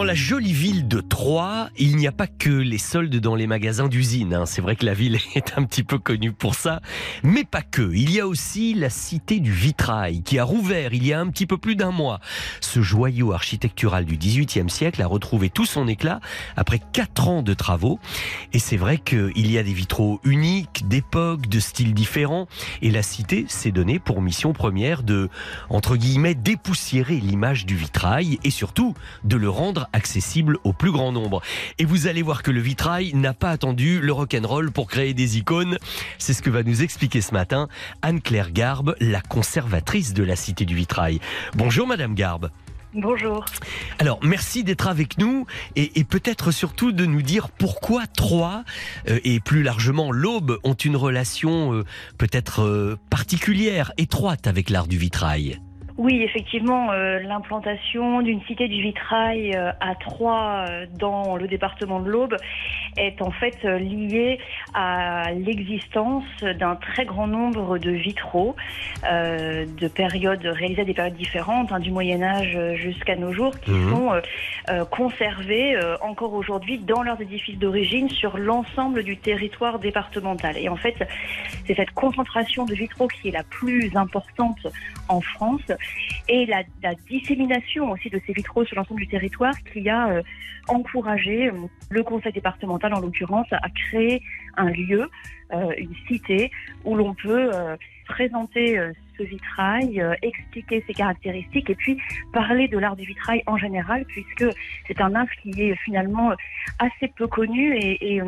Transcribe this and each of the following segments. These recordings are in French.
Dans la jolie ville de Troyes, il n'y a pas que les soldes dans les magasins d'usine. hein. C'est vrai que la ville est un petit peu connue pour ça, mais pas que. Il y a aussi la cité du vitrail qui a rouvert il y a un petit peu plus d'un mois. Ce joyau architectural du XVIIIe siècle a retrouvé tout son éclat après quatre ans de travaux. Et c'est vrai qu'il y a des vitraux uniques, d'époques, de styles différents. Et la cité s'est donnée pour mission première de, entre guillemets, dépoussiérer l'image du vitrail et surtout de le rendre accessible au plus grand nombre. Et vous allez voir que le vitrail n'a pas attendu le rock'n'roll pour créer des icônes. C'est ce que va nous expliquer ce matin Anne-Claire Garbe, la conservatrice de la Cité du Vitrail. Bonjour Madame Garbe. Bonjour. Alors, merci d'être avec nous et, et peut-être surtout de nous dire pourquoi Troyes euh, et plus largement l'Aube ont une relation euh, peut-être euh, particulière, étroite avec l'art du vitrail. Oui, effectivement, euh, l'implantation d'une cité du vitrail euh, à Troyes, euh, dans le département de l'Aube, est en fait liée à l'existence d'un très grand nombre de vitraux de périodes réalisés à des périodes différentes, hein, du Moyen Âge jusqu'à nos jours, qui Mhm. sont conservés encore aujourd'hui dans leurs édifices d'origine sur l'ensemble du territoire départemental. Et en fait, c'est cette concentration de vitraux qui est la plus importante en France et la, dissémination aussi de ces vitraux sur l'ensemble du territoire qui a euh, encouragé euh, le conseil départemental en l'occurrence à créer un lieu, euh, une cité où l'on peut euh, présenter euh, ce vitrail, expliquer ses caractéristiques et puis parler de l'art du vitrail en général puisque c'est un art qui est finalement assez peu connu et, et,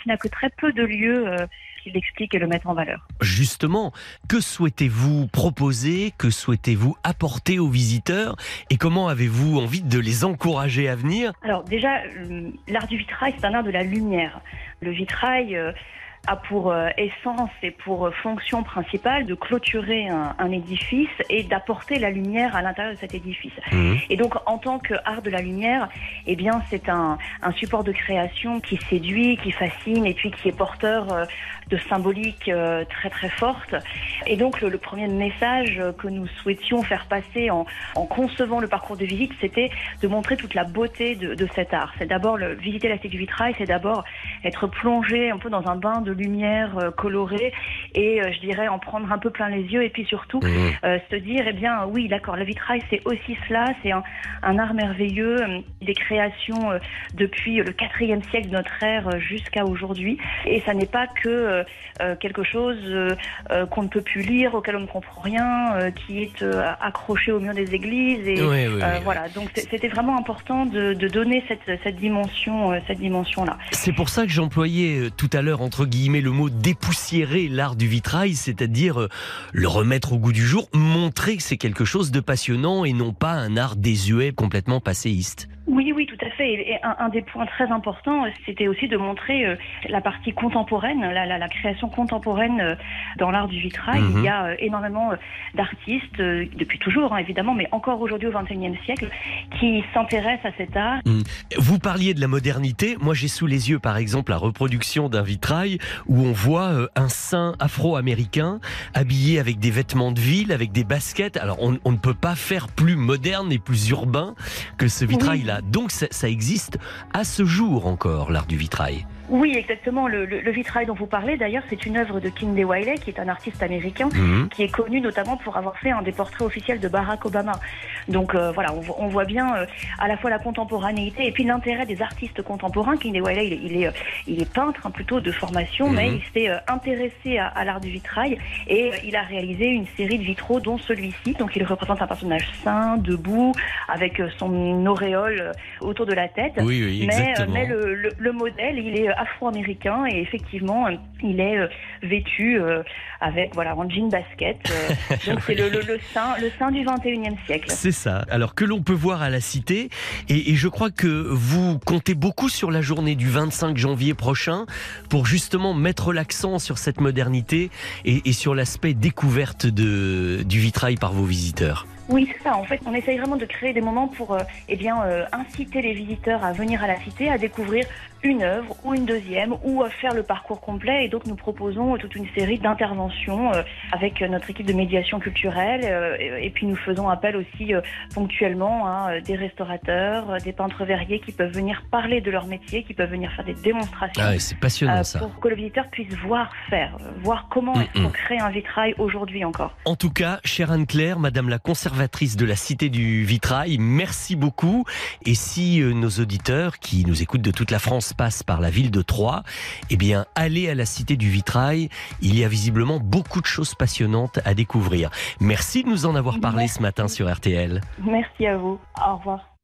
qui n'a que très peu de lieux qui l'expliquent et le mettent en valeur. Justement, que souhaitez-vous proposer, que souhaitez-vous apporter aux visiteurs et comment avez-vous envie de les encourager à venir? Alors déjà, l'art du vitrail, c'est un art de la lumière. Le vitrail euh, a pour euh, essence et pour euh, fonction principale de clôturer un, un édifice et d'apporter la lumière à l'intérieur de cet édifice. Et donc, en tant qu'art de la lumière, eh bien, c'est un, un support de création qui séduit, qui fascine et puis qui est porteur euh, de symbolique euh, très très forte. Et donc, le, le premier message que nous souhaitions faire passer en, en concevant le parcours de visite, c'était de montrer toute la beauté de, de cet art. C'est d'abord visiter la cité du vitrail, c'est d'abord être plongé un peu dans un bain de lumière euh, colorée et euh, je dirais en prendre un peu plein les yeux et puis surtout Mmh. euh, se dire eh bien oui d'accord le vitrail c'est aussi cela c'est un, un art merveilleux des créations depuis le quatrième siècle de notre ère jusqu'à aujourd'hui et ça n'est pas que quelque chose qu'on ne peut plus lire auquel on ne comprend rien qui est accroché au mur des églises et Oui, oui, oui. voilà donc c'était vraiment important de, de donner cette, cette dimension cette dimension là C'est pour ça que j'employais tout à l'heure, entre guillemets, le mot dépoussiérer l'art du vitrail, c'est-à-dire euh, le remettre au goût du jour, montrer que c'est quelque chose de passionnant et non pas un art désuet complètement passéiste. Oui, oui, tout à fait. Et un, un des points très importants, euh, c'était aussi de montrer euh, la partie contemporaine, la, la- la création contemporaine euh, dans l'art du vitrail. Mhm. Il y a euh, énormément d'artistes, depuis toujours hein, évidemment, mais encore aujourd'hui au XXIe siècle, qui s'intéressent à cet art. Vous parliez de la modernité. Moi, j'ai sous les yeux, par exemple, la reproduction d'un vitrail où on voit un saint afro-américain habillé avec des vêtements de ville, avec des baskets. Alors, on, on ne peut pas faire plus moderne et plus urbain que ce vitrail-là. Donc, ça, existe à ce jour encore, l'art du vitrail. Oui, exactement. Le, le- le vitrail dont vous parlez, d'ailleurs, c'est une œuvre de Kingsley Wiley, qui est un artiste américain, Mhm. qui est connu notamment pour avoir fait un des portraits officiels de Barack Obama. Donc euh, voilà, on, vo- on voit bien euh, à la fois la contemporanéité et puis l'intérêt des artistes contemporains. Kingsley Wiley, il est, il est, euh, il est peintre hein, plutôt de formation, Mhm. mais il s'est euh, intéressé à, à l'art du vitrail et euh, il a réalisé une série de vitraux, dont celui-ci. Donc il représente un personnage sain, debout, avec son auréole autour de la tête. Oui, oui, Mais, mais le, le- le modèle, il est afro-américain et effectivement, il est euh, vêtu euh, avec voilà un jean basket. euh, donc c'est le, le, le saint, le saint du 21e siècle. C'est ça. Alors que l'on peut voir à la Cité, et, et je crois que vous comptez beaucoup sur la journée du 25 janvier prochain pour justement mettre l'accent sur cette modernité et, et sur l'aspect découverte de, du vitrail par vos visiteurs. Oui, c'est ça. En fait, on essaye vraiment de créer des moments pour euh, eh bien, euh, inciter les visiteurs à venir à la cité, à découvrir une œuvre ou une deuxième, ou à faire le parcours complet. Et donc, nous proposons toute une série d'interventions euh, avec notre équipe de médiation culturelle. euh, et, et puis, nous faisons appel aussi euh, ponctuellement à des restaurateurs, euh, des peintres verriers qui peuvent venir parler de leur métier, qui peuvent venir faire des démonstrations. Ah, c'est passionnant euh, ça. pour que le visiteur puisse voir faire, euh, voir comment Mm, est-ce qu'on mm. crée un vitrail aujourd'hui encore. En tout cas, chère Anne-Claire, Madame la conservatrice de la Cité du Vitrail, merci beaucoup. Et si euh, nos auditeurs qui nous écoutent de toute la France passent par la ville de Troyes, eh bien, allez à la Cité du Vitrail. Il y a visiblement beaucoup de choses passionnantes à découvrir. Merci de nous en avoir parlé ce matin sur RTL. Merci à vous. Au revoir.